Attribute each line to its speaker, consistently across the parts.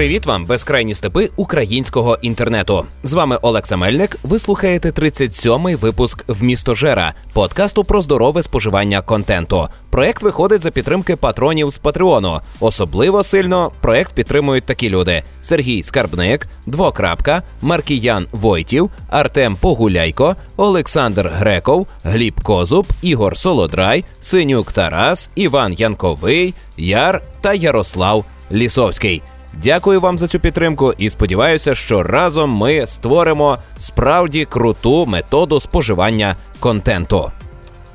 Speaker 1: Привіт вам, безкрайні степи українського інтернету. З вами Олекса Мельник. Ви слухаєте 37-й випуск в місто Жера, подкасту про здорове споживання контенту. Проект виходить за підтримки патронів з Патреону. Особливо сильно проект підтримують такі люди: Сергій Скарбник, Двокрапка, Маркіян Войтів, Артем Погуляйко, Олександр Греков, Гліб Козуб, Ігор Солодрай, Синюк Тарас, Іван Янковий, Яр та Ярослав Лісовський. Дякую вам за цю підтримку і сподіваюся, що разом ми створимо справді круту методу споживання контенту.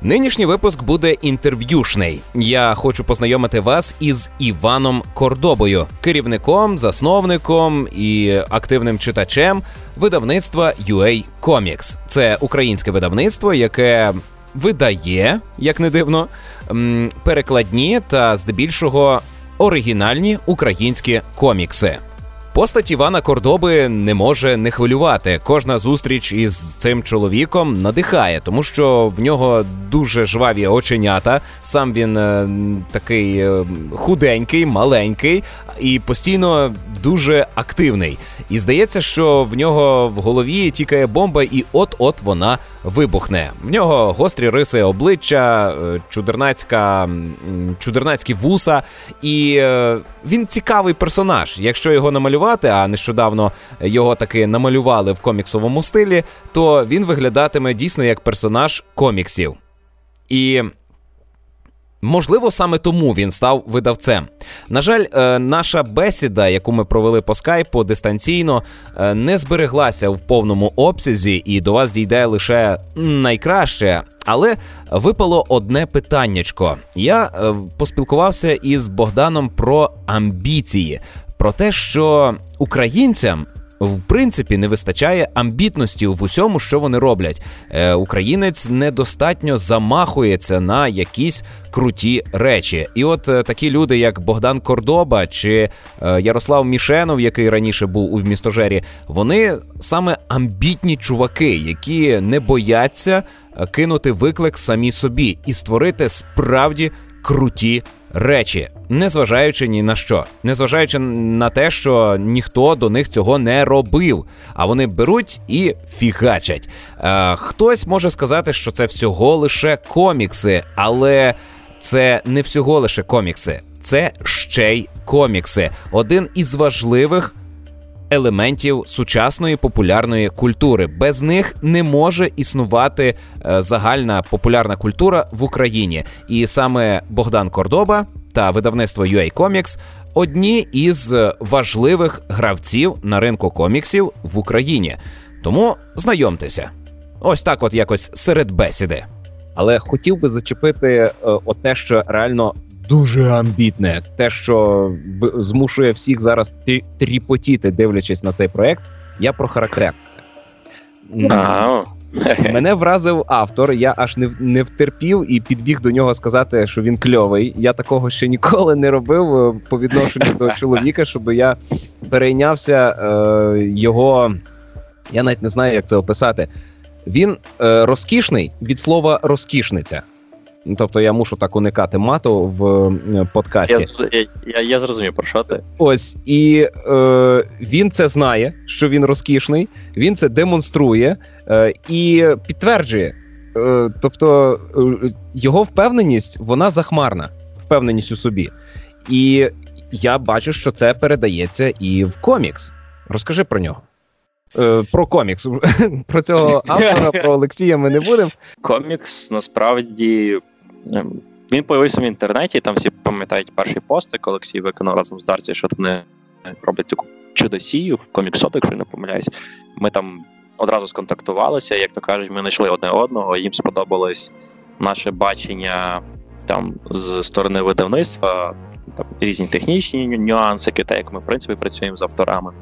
Speaker 1: Нинішній випуск буде інтерв'юшний. Я хочу познайомити вас із Іваном Кордобою, керівником, засновником і активним читачем видавництва UA Comics. Це українське видавництво, яке видає, як не дивно, перекладні та здебільшого оригінальні українські комікси. Постать Івана Кордоби не може не хвилювати. Кожна зустріч із цим чоловіком надихає, тому що в нього дуже жваві оченята. Сам він е, такий е, худенький, маленький і постійно дуже активний. І здається, що в нього в голові тікає бомба, і от-от вона вибухне. В нього гострі риси обличчя, е, чудернацька, чудернацькі вуса, і е, він цікавий персонаж. Якщо його намалювати, а нещодавно його таки намалювали в коміксовому стилі, то він виглядатиме дійсно як персонаж коміксів. І Можливо, саме тому він став видавцем. На жаль, е, наша бесіда, яку ми провели по скайпу дистанційно, е, не збереглася в повному обсязі, і до вас дійде лише найкраще. Але випало одне питаннячко. Я е, поспілкувався із Богданом про амбіції, про те, що українцям в принципі не вистачає амбітності в усьому, що вони роблять. Е, Українець недостатньо замахується на якісь круті речі. І от е, такі люди, як Богдан Кордоба чи е, Ярослав Мішенов, який раніше був у містожері, вони саме амбітні чуваки, які не бояться е, кинути виклик самі собі і створити справді круті речі, незважаючи ні на що, незважаючи на те, що ніхто до них цього не робив, а вони беруть і фігачать. Е, Хтось може сказати, що це всього лише комікси, але це не всього лише комікси, це ще й комікси. Один із важливих елементів сучасної популярної культури. Без них не може існувати е, загальна популярна культура в Україні. І саме Богдан Кордоба та видавництво UA Comics одні із важливих гравців на ринку коміксів в Україні. Тому знайомтеся, ось так, от якось серед бесіди. Але хотів би зачепити е, от те, що реально дуже амбітне, те, що змушує всіх зараз тріпотіти, дивлячись на цей проект. Я про характер. Мене вразив автор. Я аж не не втерпів і підбіг до нього сказати, що він кльовий. Я такого ще ніколи не робив е, по відношенню до чоловіка, щоб я перейнявся е, його. Я навіть не знаю, як це описати. Він е, розкішний від слова розкішниця. Ну, тобто я мушу так уникати мату в е, подкасті.
Speaker 2: Я я, я зрозумів, про що ти.
Speaker 1: Ось і е, він це знає, що він розкішний, він це демонструє е, і підтверджує. Е, тобто е, його впевненість, вона захмарна, впевненість у собі. І я бачу, що це передається і в комікс. Розкажи про нього. Е, про комікс. Про цього автора, про Олексія ми не будемо.
Speaker 2: Комікс насправді він появився в інтернеті, там всі пам'ятають перший пост, як Олексій виконав разом з Дарці, що вони роблять таку чудосію в коміксоту, якщо не помиляюсь. Ми там одразу сконтактувалися, як то кажуть, ми знайшли одне одного, їм сподобалось наше бачення там з сторони видавництва, там різні технічні нюанси, те, як ми в принципі працюємо з авторами.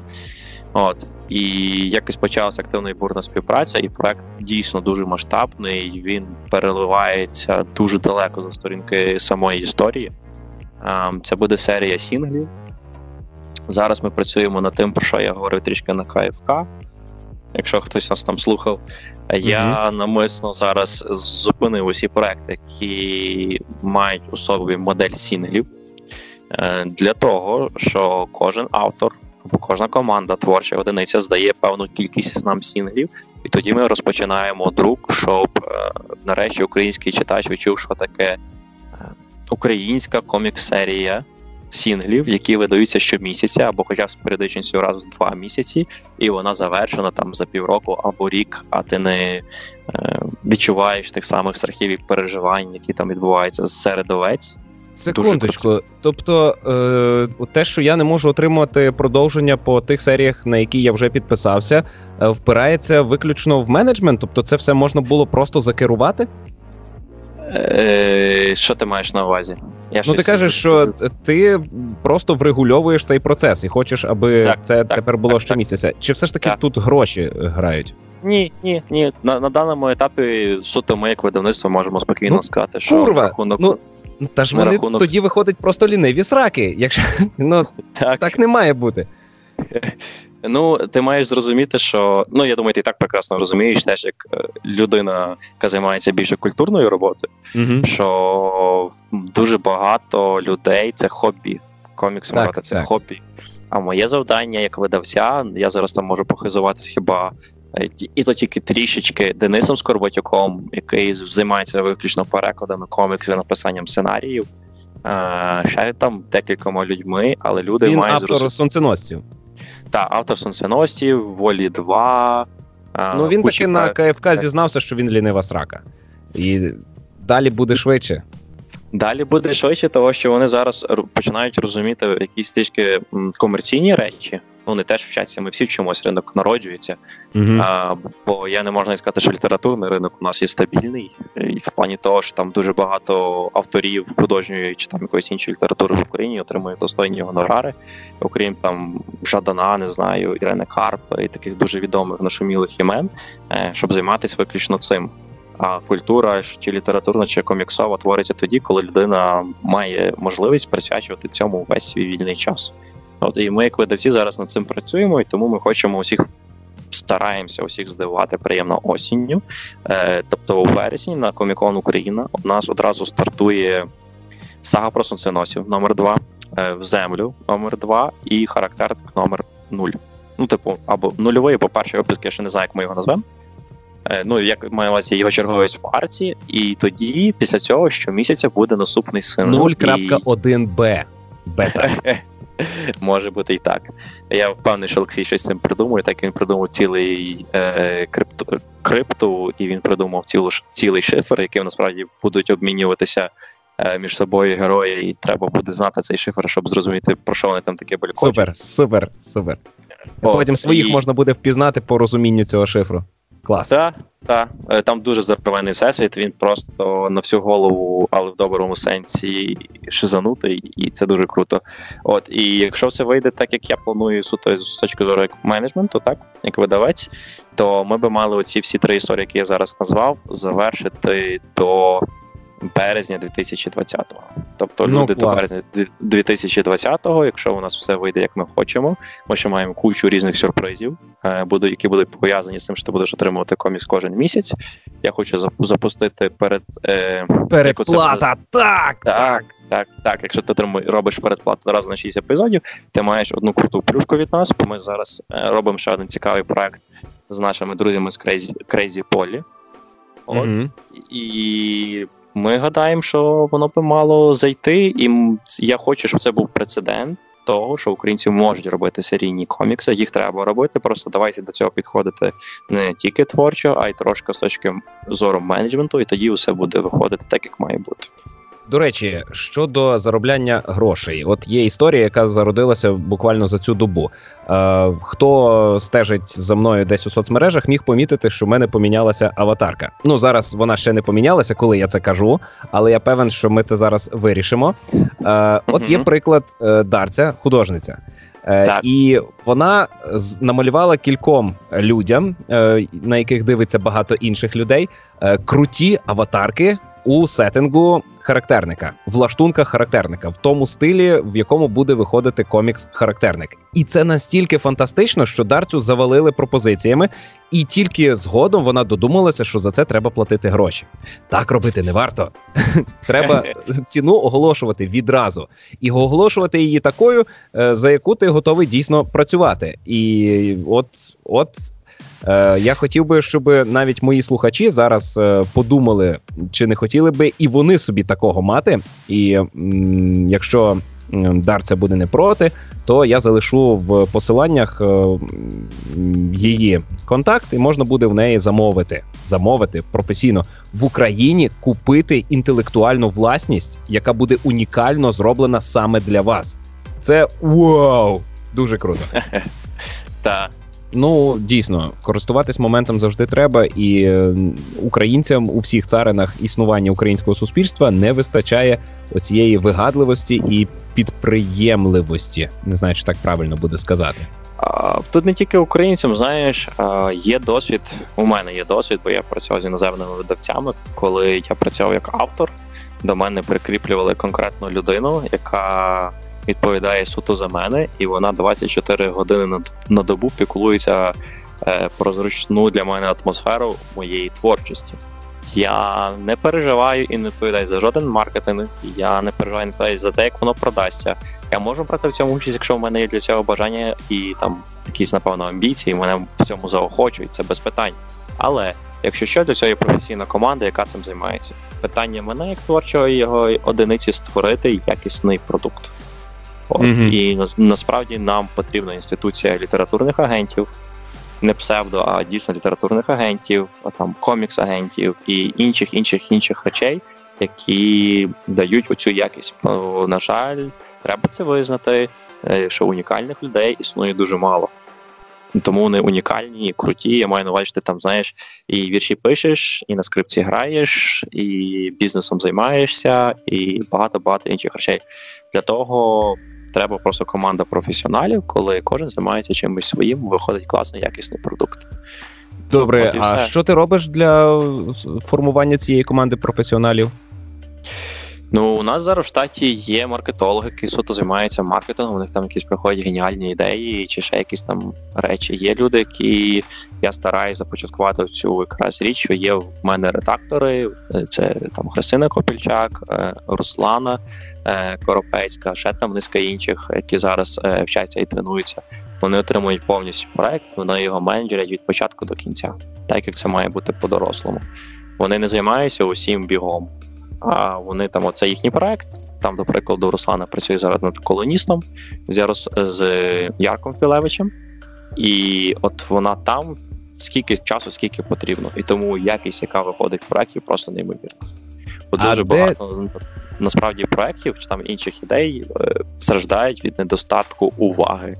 Speaker 2: От і якось почалася активна і бурна співпраця, і проект дійсно дуже масштабний. Він переливається дуже далеко за сторінки самої історії. Це буде серія сінглів. Зараз ми працюємо над тим, про що я говорив трішки на КФК. Якщо хтось нас там слухав, я mm-hmm. намисно зараз зупинив усі проекти, які мають у собі модель сінглів, е, для того, що кожен автор або кожна команда творча одиниця здає певну кількість нам сінглів, і тоді ми розпочинаємо друк, щоб е, нарешті український читач відчув, що таке е, українська комік-серія сінглів, які видаються щомісяця, або хоча б з періодичністю раз в два місяці, і вона завершена там за півроку або рік, а ти не е, відчуваєш тих самих страхів і переживань, які там відбуваються серед овець.
Speaker 1: Секундочку, тобто е, те, що я не можу отримати продовження по тих серіях, на які я вже підписався, е, впирається виключно в менеджмент, тобто це все можна було просто закерувати?
Speaker 2: Е, Що ти маєш на увазі?
Speaker 1: Я ну, ти кажеш, що ти просто врегульовуєш цей процес і хочеш, аби так, це так, тепер було так, щомісяця. Чи все ж таки тут гроші грають?
Speaker 2: Ні, ні, ні. На на даному етапі суто ми, як видавництво, можемо спокійно
Speaker 1: ну,
Speaker 2: сказати, що
Speaker 1: курва, рахунок. Ну, та ж вони рахунок... тоді виходить просто ліниві сраки. Якщо ну так. так не має бути.
Speaker 2: Ну, ти маєш зрозуміти, що ну я думаю, ти так прекрасно розумієш, теж як е, людина, яка займається більше культурною роботою, uh що дуже багато людей це хобі. Комікс мовити це так. хобі. А моє завдання як видавця, я зараз там можу похизуватися хіба і то тільки трішечки Денисом Скорботюком, який займається виключно перекладами коміксів, написанням сценаріїв. Ще там декількома людьми, але люди
Speaker 1: Він
Speaker 2: мають
Speaker 1: автор зрозум... сонценосців.
Speaker 2: Так, автор сонценосців, волі 2.
Speaker 1: Ну він таки на КФК зізнався, що він лінива срака. І далі буде швидше.
Speaker 2: Далі буде швидше, того що вони зараз починають розуміти якісь трішки комерційні речі. Вони теж вчаться. Ми всі вчимося, ринок народжується. Uh-huh. А, Бо я не можна сказати, що літературний ринок у нас є стабільний, і в плані того, що там дуже багато авторів художньої чи там якоїсь іншої літератури в Україні отримують достойні гонорари, окрім там Жадана, не знаю, Ірени Карп і таких дуже відомих нашумілих імен, е, щоб займатися виключно цим. А культура чи літературна, чи коміксова твориться тоді, коли людина має можливість присвячувати цьому весь свій вільний час. От і ми, як видавці, зараз над цим працюємо, і тому ми хочемо усіх. Стараємося усіх здивувати приємно осінню. Е, Тобто, у вересні на Комікон Україна у нас одразу стартує сага про сонценосів номер 2 е, в землю номер 2 і характерник номер 0 Ну, типу, або нульовий, або перший випуск, я ще не знаю, як ми його назвемо. Е, ну, як маю увазі його черговість в арці, і тоді, після цього, щомісяця буде наступний сингл.
Speaker 1: 0.1b. Бета.
Speaker 2: Може бути і так. Я впевнений, що Олексій щось цим придумує, так він придумав цілий е, крипту, крипту, і він придумав цілу, цілий шифр, яким насправді будуть обмінюватися е, між собою герої, і треба буде знати цей шифр, щоб зрозуміти, про що вони там таке балькочуть.
Speaker 1: Супер, супер, супер. От, Потім своїх і... можна буде впізнати по розумінню цього шифру. Клас.
Speaker 2: Так, так. Е, там дуже здоровений всесвіт, він просто на всю голову, але в доброму сенсі шизанутий, і це дуже круто. От, І якщо все вийде так, як я планую суто з точки зору як менеджменту, так, як видавець, то ми би мали оці всі три історії, які я зараз назвав, завершити до березня 2020-го. Тобто ну, люди клас. до березня 2020-го, якщо у нас все вийде, як ми хочемо, ми ще маємо кучу різних сюрпризів, е, які будуть пов'язані з тим, що ти будеш отримувати комікс кожен місяць. Я хочу запустити перед
Speaker 1: е, передплата. Так,
Speaker 2: так, так, так. Якщо ти робиш передплату раз на 6 епізодів, ти маєш одну круту плюшку від нас. Бо ми зараз е, робимо ще один цікавий проект з нашими друзями з Crazy, Crazy Polly. От. Mm-hmm. І ми гадаємо, що воно би мало зайти, і я хочу, щоб це був прецедент того, що українці можуть робити серійні комікси. Їх треба робити. Просто давайте до цього підходити не тільки творчо, а й трошки з точки зору менеджменту, і тоді все буде виходити так, як має бути.
Speaker 1: До речі, щодо заробляння грошей, от є історія, яка зародилася буквально за цю добу. Е, Хто стежить за мною десь у соцмережах, міг помітити, що в мене помінялася аватарка. Ну зараз вона ще не помінялася, коли я це кажу, але я певен, що ми це зараз вирішимо. Е, От є приклад е, Дарця, художниця. Е, так. І вона намалювала кільком людям, е, на яких дивиться багато інших людей, е, круті аватарки у сеттингу характерника, в лаштунках характерника, в тому стилі, в якому буде виходити комікс-характерник. І це настільки фантастично, що Дарцю завалили пропозиціями, і тільки згодом вона додумалася, що за це треба платити гроші. Так робити не варто. Треба ціну оголошувати відразу і оголошувати її такою, е, за яку ти готовий дійсно працювати. І от, от. Е, я хотів би, щоб навіть мої слухачі зараз е, подумали, чи не хотіли би і вони собі такого мати. І якщо Дарця буде не проти, то я залишу в посиланнях е, її контакт, і можна буде в неї замовити, замовити професійно в Україні купити інтелектуальну власність, яка буде унікально зроблена саме для вас. Це вау! Дуже круто.
Speaker 2: Так.
Speaker 1: Ну дійсно користуватись моментом завжди треба, і е, українцям у всіх царинах існування українського суспільства не вистачає оцієї вигадливості і підприємливості. Не знаю, чи так правильно буде сказати.
Speaker 2: Тут не тільки українцям, знаєш, є досвід. У мене є досвід, бо я працював з іноземними видавцями. Коли я працював як автор, до мене прикріплювали конкретну людину, яка відповідає суто за мене, і вона 24 години на, на добу піклується е, про зручну для мене атмосферу моєї творчості. Я не переживаю і не відповідаю за жоден маркетинг. Я не переживаю не відповідаю за те, як воно продасться. Я можу брати в цьому участь, якщо в мене є для цього бажання і там якісь, напевно, амбіції, мене в цьому заохочують, це без питань. Але якщо що, для цього є професійна команда, яка цим займається. Питання мене як творчого його одиниці створити якісний продукт. От. Mm-hmm. І насправді нам потрібна інституція літературних агентів, не псевдо, а дійсно літературних агентів, а там комікс-агентів і інших інших інших речей, які дають оцю якість. На жаль, треба це визнати, е, що унікальних людей існує дуже мало. Тому вони унікальні, і круті. Я маю на увазі, що ти там знаєш, і вірші пишеш, і на скрипці граєш, і бізнесом займаєшся, і багато багато інших речей. Для того Треба просто команда професіоналів, коли кожен займається чимось своїм, виходить класний якісний продукт.
Speaker 1: Добре, а що ти робиш для формування цієї команди професіоналів?
Speaker 2: Ну, у нас зараз в штаті є маркетологи, які суто займаються маркетингом. У них там якісь приходять геніальні ідеї, чи ще якісь там речі. Є люди, які я стараюся започаткувати цю якраз річ. що Є в мене редактори, це там Христина Копільчак, е, Руслана е, Коропецька, ще там низка інших, які зараз е, вчаться і тренуються. Вони отримують повністю проект, вони його менеджерять від початку до кінця, так як це має бути по-дорослому. Вони не займаються усім бігом а вони там, оце їхній проект. Там, до прикладу, Руслана працює зараз над колоністом з, з Ярком Філевичем, і от вона там скільки часу, скільки потрібно. І тому якість, яка виходить в проєкті, просто неймовірна. Бо дуже де... багато насправді проєктів чи там інших ідей е, страждають від недостатку уваги,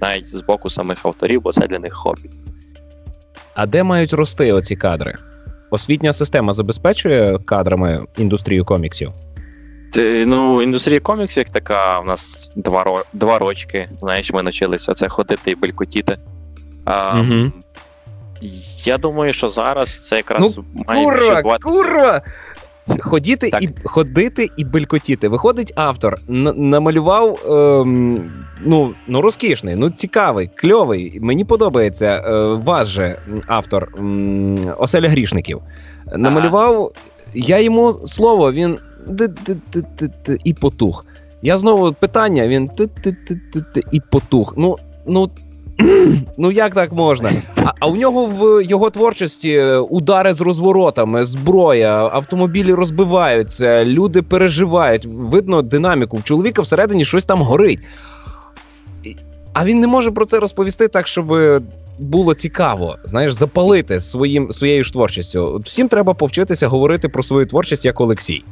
Speaker 2: навіть з боку самих авторів, бо це для них хобі.
Speaker 1: А де мають рости оці кадри? Освітня система забезпечує кадрами індустрію коміксів?
Speaker 2: Ну, індустрія коміксів як така, у нас два ро, два рочки. Знаєш, ми навчилися це ходити і белькотіти. А, угу. Я думаю, що зараз це якраз
Speaker 1: ну, має курва, курва! Ходіти і ходити і белькотіти. Виходить автор, н- намалював ем, ну ну розкішний, ну цікавий, кльовий. Мені подобається е, вас же автор м- Оселя Грішників. Намалював я йому слово, він і потух. Я знову питання, він і потух. Ну, ну Ну як так можна? А а у нього в його творчості е, удари з розворотами, зброя, автомобілі розбиваються, люди переживають. Видно динаміку. В чоловіка всередині щось там горить. А він не може про це розповісти так, щоб було цікаво, знаєш, запалити своїм своєю ж творчістю. Всім треба повчитися говорити про свою творчість як Олексій.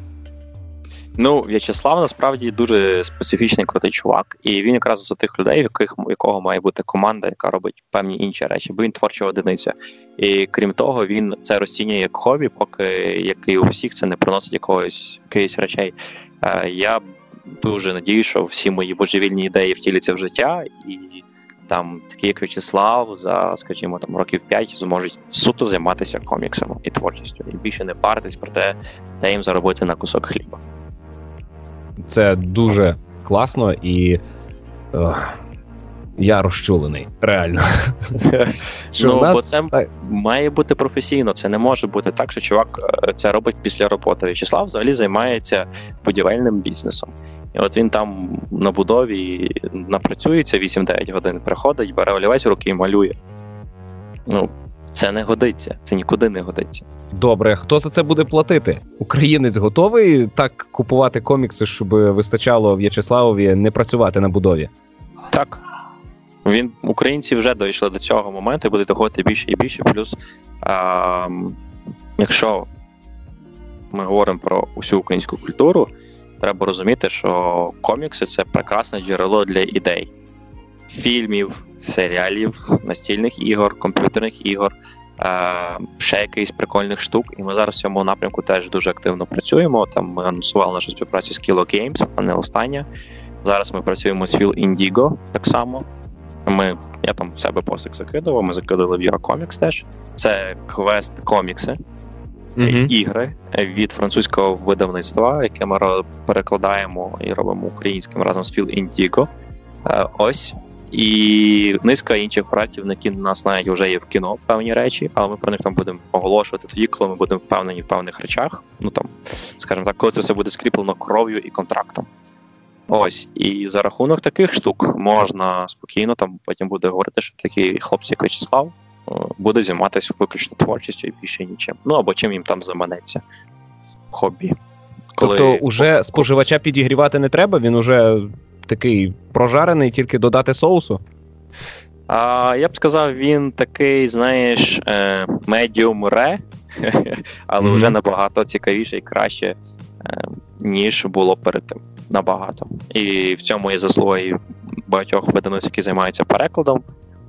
Speaker 2: Ну, В'ячеслав насправді дуже специфічний крутий чувак, і він якраз за тих людей, в яких якого має бути команда, яка робить певні інші речі, бо він творча одиниця. І крім того, він це розцінює як хобі, поки як і у всіх це не приносить якогось якихось речей. Е, я дуже надію, що всі мої божевільні ідеї втіляться в життя, і там такі, як В'ячеслав, за, скажімо, там років 5 зможуть суто займатися коміксами і творчістю, і більше не паритись про те, де їм заробити на кусок хліба.
Speaker 1: Це дуже класно і. О, я розчулений, реально.
Speaker 2: що ну, нас... бо це має бути професійно. Це не може бути так, що чувак е, це робить після роботи. В'ячеслав взагалі займається будівельним бізнесом. І от він там на будові напрацюється 8-9 годин, приходить, бере олівець в руки і малює. Ну, це не годиться, це нікуди не годиться.
Speaker 1: Добре, хто за це буде платити? Українець готовий так купувати комікси, щоб вистачало В'ячеславові не працювати на будові?
Speaker 2: Так. Він Українці вже дійшли до цього моменту і буде доходити більше і більше. Плюс, а, якщо ми говоримо про усю українську культуру, треба розуміти, що комікси це прекрасне джерело для ідей, фільмів, серіалів, настільних ігор, комп'ютерних ігор, е, ще якихось прикольних штук. І ми зараз в цьому напрямку теж дуже активно працюємо. Там ми анонсували нашу співпрацю з Kilo Games, а не остання. Зараз ми працюємо з Phil Indigo так само. Ми, Я там в себе посик закидував, ми закидали в Eurocomix теж. Це квест комікси, mm-hmm. ігри від французького видавництва, яке ми перекладаємо і робимо українським разом з Phil Indigo. Е, ось. І низка інших проєктів, які нас навіть вже є в кіно певні речі, але ми про них там будемо оголошувати тоді, коли ми будемо впевнені в певних речах. Ну там, скажімо так, коли це все буде скріплено кров'ю і контрактом. Ось, і за рахунок таких штук можна спокійно там потім буде говорити, що такі хлопці, як Вячеслав, е, буде займатися виключно творчістю і більше нічим. Ну або чим їм там заманеться. Хобі.
Speaker 1: Коли... Тобто, уже споживача підігрівати не треба, він уже такий прожарений, тільки додати соусу.
Speaker 2: А, Я б сказав, він такий, знаєш, медіум ре, але mm-hmm. вже набагато цікавіше і краще, е, ніж було перед тим набагато. І в цьому є заслуги багатьох видавництв, які займаються перекладом.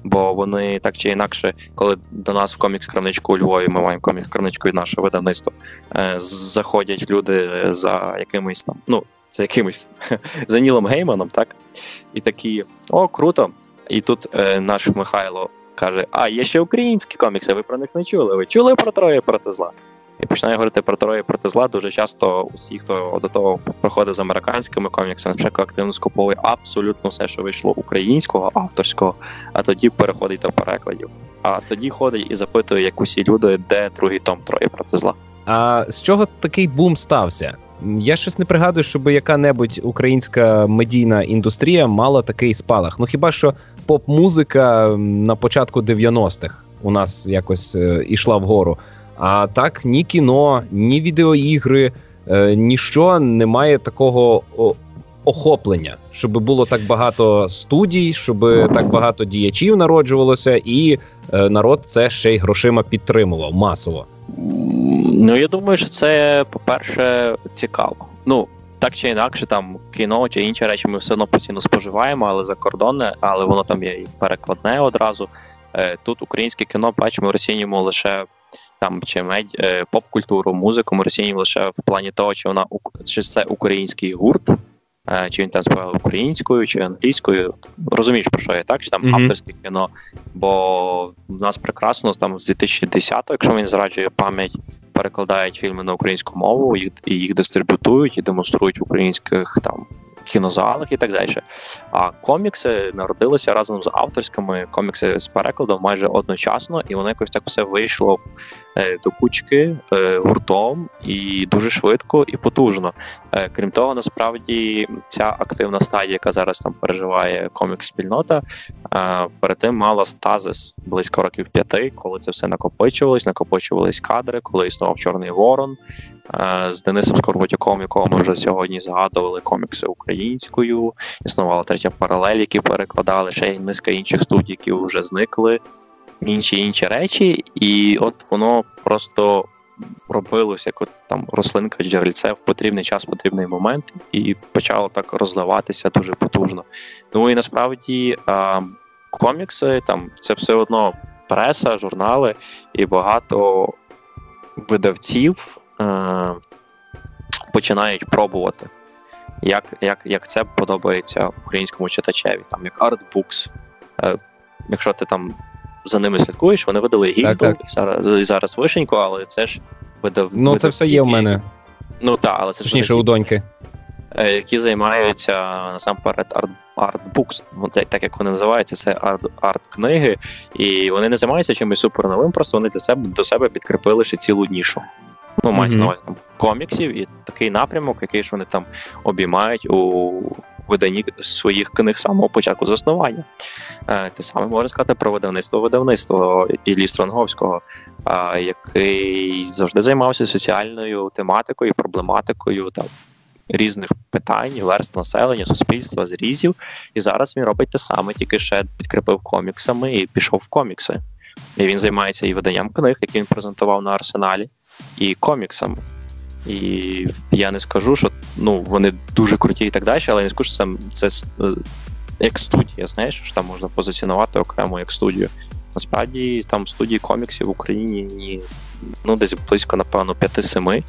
Speaker 2: Бо вони так чи інакше, коли до нас в комікс-крамничку у Львові, ми маємо комікс-крамничку від нашого видавництва, е, заходять люди за якимись там, ну, за якимось за Нілом Гейманом, так? І такі: о, круто! І тут е, наш Михайло каже: А, є ще українські комікси, ви про них не чули? Ви чули про троє проти зла? і починає говорити про троє проти зла. Дуже часто усі, хто до того проходить з американськими коміксами, наприклад, активно скуповує абсолютно все, що вийшло українського, авторського, а тоді переходить до перекладів. А тоді ходить і запитує, як усі люди, де другий том троє проти зла.
Speaker 1: А з чого такий бум стався? Я щось не пригадую, щоб яка-небудь українська медійна індустрія мала такий спалах. Ну хіба що поп-музика на початку 90-х у нас якось е, ішла вгору. А так, ні кіно, ні відеоігри, е, ніщо не має такого охоплення, щоб було так багато студій, щоб так багато діячів народжувалося, і е, народ це ще й грошима підтримував масово.
Speaker 2: Ну я думаю, що це, по-перше, цікаво. Ну. Так чи інакше, там кіно чи інші речі ми все одно постійно споживаємо, але за кордони, але воно там є і перекладне одразу. Е, тут українське кіно бачимо, розцінюємо лише там чи медь е, поп-культуру, музику ми розцінюємо лише в плані того, чи вона чи це український гурт, чи він там співав українською чи англійською. Розумієш, про що я так? Чи там mm-hmm. авторське кіно? Бо в нас прекрасно там з 2010-го, якщо він зраджує пам'ять, перекладають фільми на українську мову, їх і їх дистриб'ютують і демонструють в українських там кінозалах і так далі. А комікси народилися разом з авторськими комікси з перекладом майже одночасно, і воно якось так все вийшло е, до кучки е, гуртом і дуже швидко і потужно. Е, крім того, насправді ця активна стадія, яка зараз там переживає комікс-спільнота, перед тим мала стазис близько років п'яти, коли це все накопичувалось, накопичувались кадри, коли існував Чорний Ворон. Е, з Денисом Скорботюком, якого ми вже сьогодні згадували комікси українською. Існувала третя паралель, які перекладали ще й низка інших студій, які вже зникли, інші інші речі, і от воно просто робилося як от там рослинка джерельце в потрібний час, потрібний момент, і почало так розливатися дуже потужно. Ну і насправді а, комікси там це все одно преса, журнали і багато видавців Е, починають пробувати, як як, як це подобається українському читачеві, там як Artbooks. Е, якщо ти там за ними слідкуєш, вони видали гільду і зараз і зараз вишеньку, але це ж видав.
Speaker 1: Ну, це все є в мене.
Speaker 2: Ну так, але це
Speaker 1: Точніше, у доньки.
Speaker 2: е, які займаються насамперед арт, артбукс, так як вони називаються, це арт, арт-книги, і вони не займаються чимось суперновим, просто вони для себе до себе підкріпили ще цілу нішу. Ну, мається mm-hmm. на увазі там коміксів і такий напрямок, який ж вони там обіймають у виданні своїх книг самого початку заснування. Е, те саме можна сказати про видавництво видавництво Іллі Стронговського, який завжди займався соціальною тематикою, проблематикою там. Різних питань, верст населення, суспільства, зрізів. І зараз він робить те саме, тільки ще підкріпив коміксами і пішов в комікси. І він займається і виданням книг, які він презентував на арсеналі, і коміксами. І я не скажу, що ну, вони дуже круті і так далі, але я не скажу, що це, це як студія, знаєш, що там можна позиціонувати окремо як студію. Насправді там студії коміксів в Україні ну, десь близько, напевно, 5-7.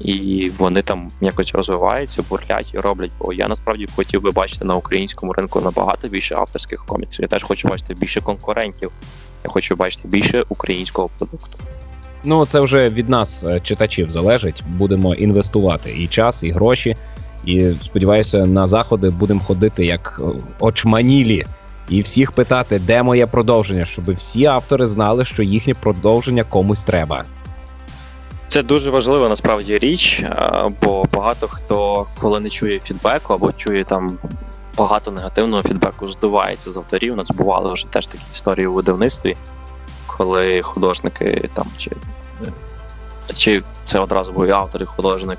Speaker 2: І вони там якось розвиваються, бурлять і роблять. Бо я насправді хотів би бачити на українському ринку набагато більше авторських коміксів. Я теж хочу бачити більше конкурентів. Я хочу бачити більше українського продукту.
Speaker 1: Ну, це вже від нас, е, читачів, залежить. Будемо інвестувати і час, і гроші. І сподіваюся, на заходи будемо ходити як е, очманілі, і всіх питати, де моє продовження, щоб всі автори знали, що їхнє продовження комусь треба.
Speaker 2: Це дуже важлива насправді річ, бо багато хто, коли не чує фідбеку або чує там багато негативного фідбеку, здувається з авторів. У нас бували вже теж такі історії у видавництві коли художники там чи чи це одразу був автор і художник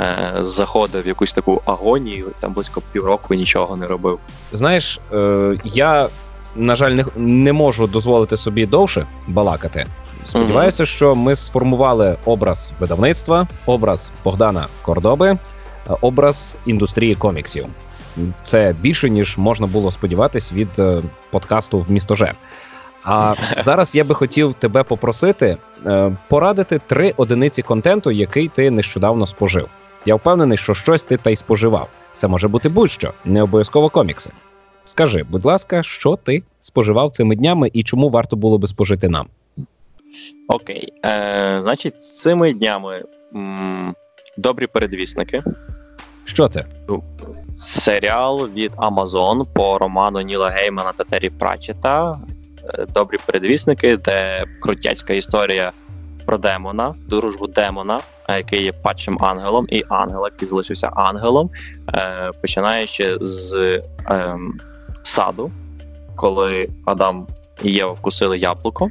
Speaker 2: е, заходив в якусь таку агонію, там близько півроку нічого не робив.
Speaker 1: Знаєш, е, я, на жаль, не, не можу дозволити собі довше балакати. Сподіваюся, mm-hmm. що ми сформували образ видавництва, образ Богдана Кордоби, е, образ індустрії коміксів. Це більше ніж можна було сподіватись від е, подкасту в містожер. А зараз я би хотів тебе попросити е, порадити три одиниці контенту, який ти нещодавно спожив. Я впевнений, що щось ти та й споживав. Це може бути будь-що, не обов'язково комікси. Скажи, будь ласка, що ти споживав цими днями і чому варто було би спожити нам?
Speaker 2: Окей. Е, Значить, цими днями м- добрі передвісники.
Speaker 1: Що це?
Speaker 2: Серіал від Amazon по роману Ніла Геймана та Террі Прачета Е, добрі передвісники, де крутяцька історія про демона, дружбу демона, е, який є падшим ангелом, і ангела, який залишився ангелом, е, починаючи з ем, саду, коли Адам і Єва вкусили яблуко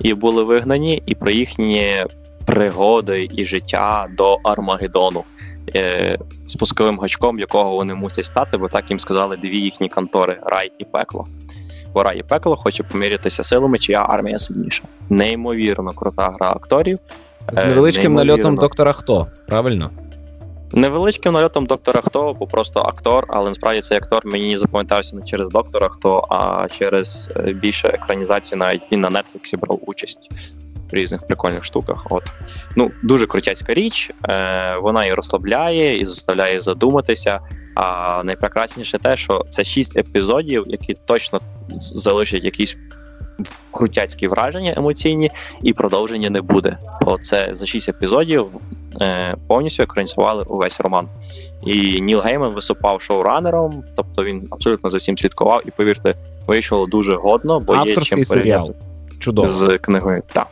Speaker 2: і були вигнані, і про їхні пригоди і життя до Армагеддону. Спусковим гачком, якого вони мусять стати, бо так їм сказали дві їхні контори рай і пекло. Вора і пекло хоче помірятися силами, чия армія сильніша. Неймовірно крута гра акторів.
Speaker 1: З невеличким неймовірно... нальотом доктора Хто, правильно?
Speaker 2: Невеличким нальотом доктора Хто, бо просто актор, але насправді цей актор мені запам'ятався не через доктора Хто, а через е, більше екранізацію, навіть він на Нетфліксі брав участь різних прикольних штуках. От ну дуже крутяцька річ. Е, Вона і розслабляє, і заставляє задуматися. А найпрекрасніше те, що це шість епізодів, які точно залишать якісь крутяцькі враження емоційні, і продовження не буде. Бо це за шість епізодів е, повністю екранізували увесь роман. І Ніл Гейман виступав шоуранером, тобто він абсолютно за всім слідкував, і повірте, вийшло дуже годно, бо
Speaker 1: Авторський
Speaker 2: є
Speaker 1: чим серіал. Чудово.
Speaker 2: з книгою. Так.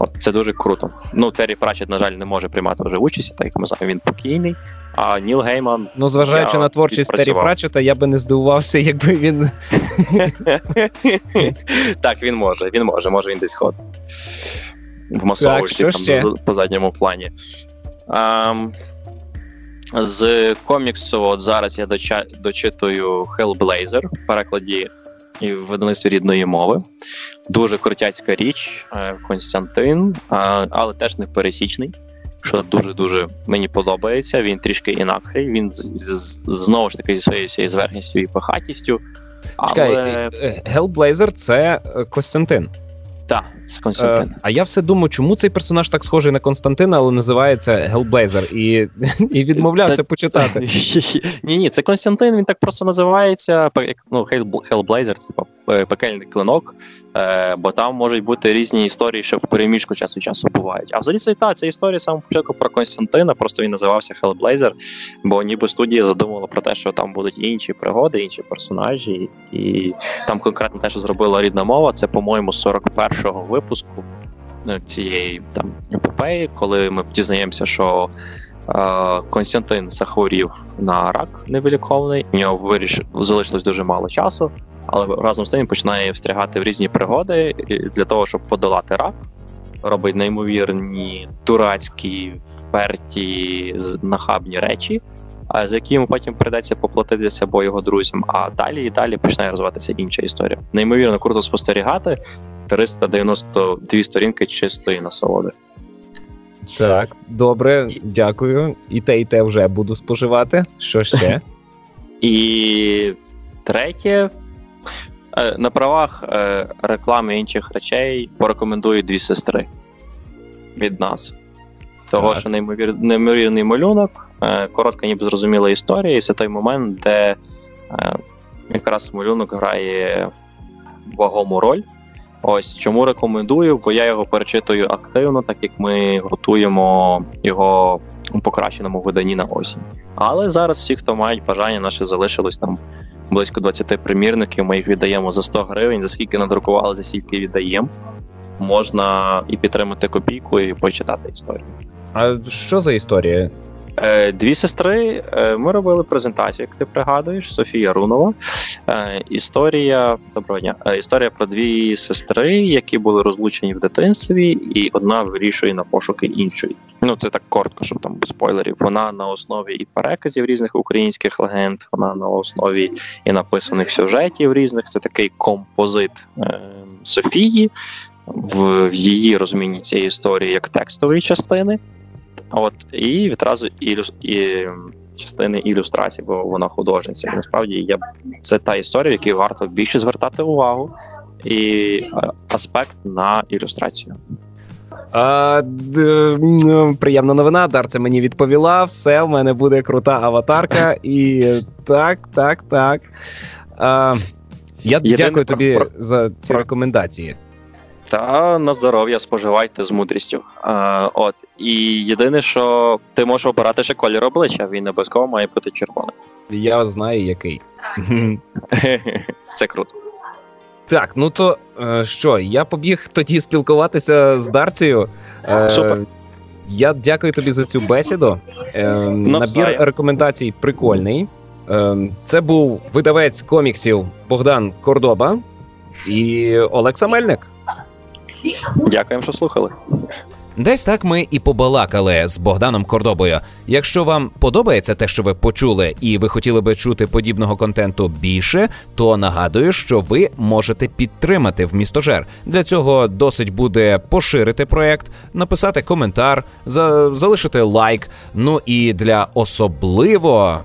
Speaker 2: От Це дуже круто. Ну, Террі Прачет, на жаль, не може приймати вже участь, так як ми знаємо, він покійний. А Ніл Гейман.
Speaker 1: Ну, зважаючи на творчість Террі Прачета, я би не здивувався, якби він.
Speaker 2: Так, він може, він може, може він десь ходить. В масовості там по задньому плані. З коміксу, от зараз я дочитую Hellblazer в перекладі і в видавництві рідної мови. Дуже крутяцька річ, е, Константин, але теж не пересічний. Що дуже-дуже мені подобається. Він трішки інакший. Він знову ж таки зі своєю всією зверхністю і пахатістю.
Speaker 1: Але... Чекай, Hellblazer — це е, Костянтин.
Speaker 2: Так, Це Константин.
Speaker 1: А я все думаю, чому цей персонаж так схожий на Константина, але називається Hellblazer, і і відмовлявся почитати.
Speaker 2: Ні, ні, це Константин, він так просто називається. ну, Hellblazer, типу пекельний клинок, е, бо там можуть бути різні історії, що в переміжку час від часу бувають. А взагалі це та це історія саме початку про Константина, просто він називався Hellblazer, бо ніби студія задумала про те, що там будуть інші пригоди, інші персонажі, і там конкретно те, що зробила рідна мова, це, по-моєму, 41-го випуску е, цієї там епопеї, коли ми дізнаємося, що. Е, Константин захворів на рак невиліковний. У нього виріш залишилось дуже мало часу, але разом з тим починає встрягати в різні пригоди для того, щоб подолати рак. Робить неймовірні дурацькі, вперті, нахабні речі, за які йому потім прийдеться поплатитися або його друзям. А далі і далі починає розвиватися інша історія. Неймовірно круто спостерігати 392 сторінки чистої насолоди.
Speaker 1: Так, добре, дякую. І те, і те вже буду споживати. Що ще?
Speaker 2: І третє. Е, на правах е, реклами інших речей порекомендую дві сестри від нас. Того, так. що неймовір... неймовірний малюнок, е, коротка, ніби зрозуміла історія, і це той момент, де якраз малюнок грає вагому роль. Ось чому рекомендую, бо я його перечитую активно, так як ми готуємо його у покращеному виданні на осінь. Але зараз всі, хто мають бажання, наші залишилось там близько 20 примірників. Ми їх віддаємо за 100 гривень. За скільки надрукували, за скільки віддаємо. Можна і підтримати копійку, і почитати історію.
Speaker 1: А що за історія?
Speaker 2: Е, дві сестри. Е, ми робили презентацію, як ти пригадуєш, Софія Рунова. Е, історія доброго дня. Історія про дві сестри, які були розлучені в дитинстві, і одна вирішує на пошуки іншої. Ну це так коротко, щоб там без спойлерів. Вона на основі і переказів різних українських легенд. Вона на основі і написаних сюжетів різних. Це такий композит Софії. В, її розумінні цієї історії як текстової частини, От і відразу ілю... і частини ілюстрації, бо вона художниця. Насправді я це та історія, в якій варто більше звертати увагу, і е, аспект на ілюстрацію.
Speaker 1: А, д, Приємна новина. Дарця мені відповіла. Все, в мене буде крута аватарка. І так, так, так. А, Я Єдине дякую про, тобі про, за ці про, рекомендації.
Speaker 2: Та на здоров'я споживайте з мудрістю. А, От і єдине, що ти можеш обирати ще колір обличчя, він обов'язково має бути червоним.
Speaker 1: Я знаю, який.
Speaker 2: Це круто.
Speaker 1: Так, ну то е, що, я побіг тоді спілкуватися з Дарцією.
Speaker 2: Е, Супер.
Speaker 1: Я дякую тобі за цю бесіду. Е, набір рекомендацій прикольний. Це був видавець коміксів Богдан Кордоба і Олекса Мельник.
Speaker 2: Дякуємо, що слухали.
Speaker 1: Десь так ми і побалакали з Богданом Кордобою. Якщо вам подобається те, що ви почули, і ви хотіли би чути подібного контенту більше, то нагадую, що ви можете підтримати в містожер. Для цього досить буде поширити проект, написати коментар, залишити лайк. Ну і для особливо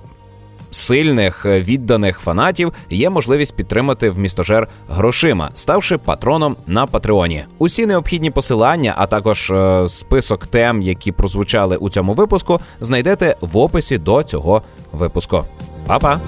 Speaker 1: сильних е, відданих фанатів є можливість підтримати в містожер грошима, ставши патроном на Патреоні. Усі необхідні посилання, а також е, список тем, які прозвучали у цьому випуску, знайдете в описі до цього випуску. Па-па!